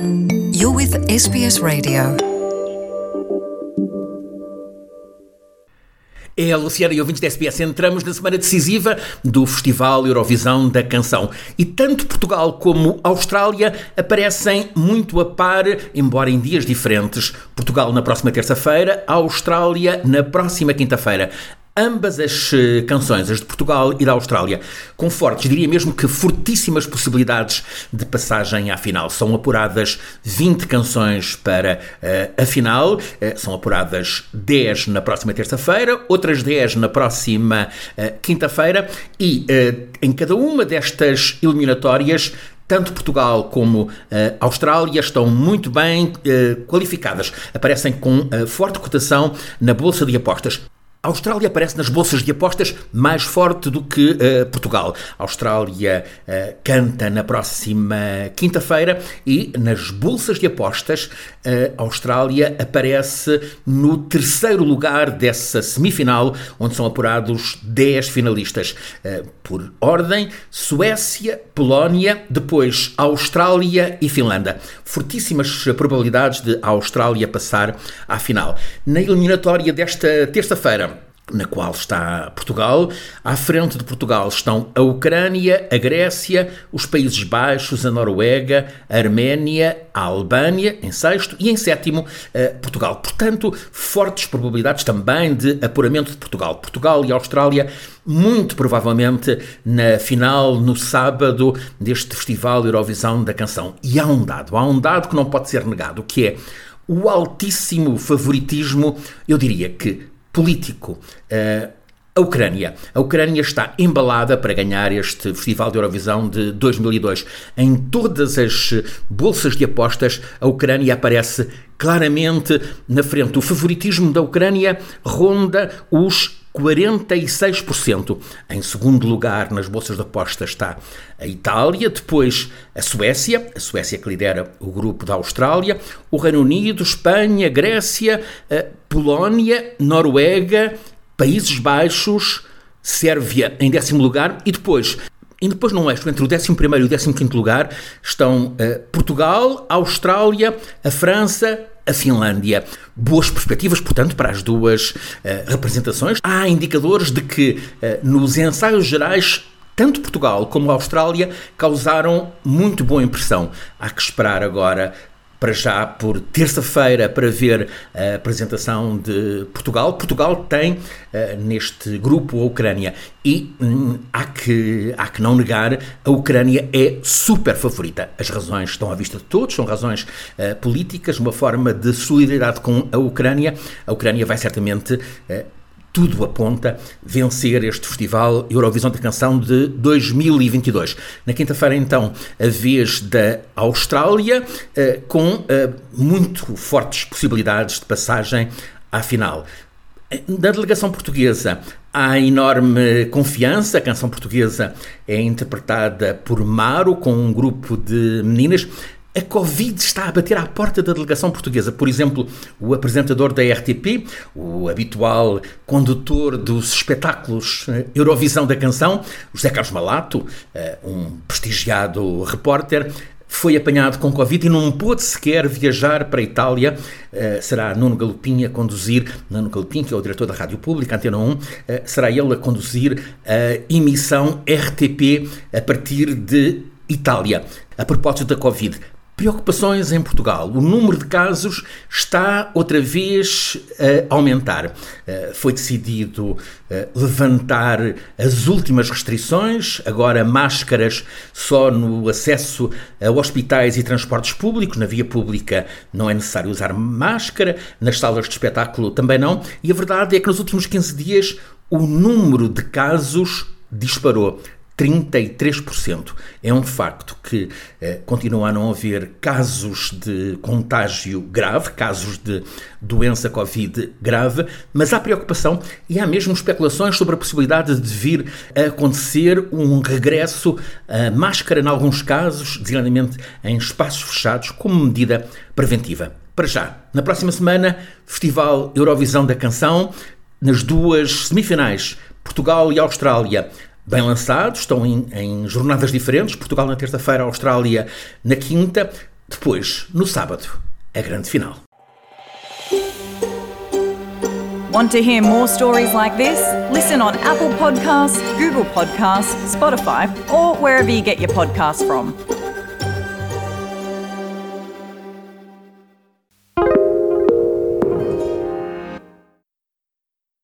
You're with SBS Radio. É a Luciana e ouvintes da SBS. Entramos na semana decisiva do Festival Eurovisão da Canção. E tanto Portugal como Austrália aparecem muito a par, embora em dias diferentes. Portugal na próxima terça-feira, Austrália na próxima quinta-feira ambas as eh, canções, as de Portugal e da Austrália, com fortes, diria mesmo que fortíssimas possibilidades de passagem à final. São apuradas 20 canções para uh, a final, uh, são apuradas 10 na próxima terça-feira, outras 10 na próxima uh, quinta-feira, e em cada uma destas eliminatórias tanto Portugal como a Austrália estão muito bem uh, qualificadas. Aparecem com uh, forte cotação na bolsa de apostas. A Austrália aparece nas bolsas de apostas mais forte do que uh, Portugal. A Austrália uh, canta na próxima quinta-feira e nas bolsas de apostas uh, a Austrália aparece no terceiro lugar dessa semifinal, onde são apurados 10 finalistas. por ordem, Suécia, Polónia, depois Austrália e Finlândia. Fortíssimas probabilidades de a Austrália passar à final. Na eliminatória desta terça-feira, na qual está Portugal. À frente de Portugal estão a Ucrânia, a Grécia, os Países Baixos, a Noruega, a Arménia, a Albânia, em sexto, e em sétimo, Portugal. Portanto, fortes probabilidades também de apuramento de Portugal. Portugal e Austrália, muito provavelmente na final, no sábado, deste Festival Eurovisão da Canção. E há um dado, há um dado que não pode ser negado, que é o altíssimo favoritismo, eu diria que político. Uh, a Ucrânia. A Ucrânia está embalada para ganhar este Festival de Eurovisão de 2002. Em todas as bolsas de apostas, a Ucrânia aparece claramente na frente. O favoritismo da Ucrânia ronda os 46%. Em segundo lugar, nas bolsas de apostas está a Itália, depois a Suécia, a Suécia que lidera o grupo da Austrália, o Reino Unido, Espanha, Grécia, Polónia, Noruega, Países Baixos, Sérvia em décimo lugar e depois e depois no leste, entre o 11 e o 15 lugar, estão uh, Portugal, a Austrália, a França, a Finlândia. Boas perspectivas, portanto, para as duas uh, representações. Há indicadores de que uh, nos ensaios gerais tanto Portugal como a Austrália causaram muito boa impressão. Há que esperar agora para já por terça-feira para ver a apresentação de Portugal. Portugal tem uh, neste grupo a Ucrânia e hum, há, que, há que não negar, a Ucrânia é super favorita. As razões estão à vista de todos, são razões uh, políticas, uma forma de solidariedade com a Ucrânia. A Ucrânia vai certamente uh, tudo aponta vencer este Festival Eurovisão da Canção de 2022. Na quinta-feira, então, a vez da Austrália, eh, com eh, muito fortes possibilidades de passagem à final. Na delegação portuguesa há enorme confiança. A canção portuguesa é interpretada por Maro, com um grupo de meninas. A Covid está a bater à porta da delegação portuguesa. Por exemplo, o apresentador da RTP, o habitual condutor dos espetáculos eh, Eurovisão da Canção, José Carlos Malato, eh, um prestigiado repórter, foi apanhado com Covid e não pôde sequer viajar para a Itália. Uh, será Nuno Galopim a conduzir, Nuno Galopim, que é o diretor da Rádio Pública, Antena 1, uh, será ele a conduzir a emissão RTP a partir de Itália. A propósito da Covid, Preocupações em Portugal. O número de casos está outra vez a aumentar. Eh, foi decidido eh, levantar as últimas restrições, agora máscaras só no acesso a hospitais e transportes públicos. Na via pública não é necessário usar máscara, nas salas de espetáculo também não. E a verdade é que nos últimos 15 dias o número de casos disparou. 33%. É um facto que eh, continua a não haver casos de contágio grave, casos de doença Covid grave, mas há preocupação e há mesmo especulações sobre a possibilidade de vir a acontecer um regresso à máscara, em alguns casos, designadamente em espaços fechados, como medida preventiva. Para já, na próxima semana, Festival Eurovisão da Canção, nas duas semifinais, Portugal e Austrália bem lançados, estão em, em jornadas diferentes. Portugal na terça-feira, Austrália na quinta. Depois, no sábado, a grande final. Want to hear more stories like this? Listen on Apple Podcasts, Google Podcasts, Spotify, or wherever you get your podcasts from.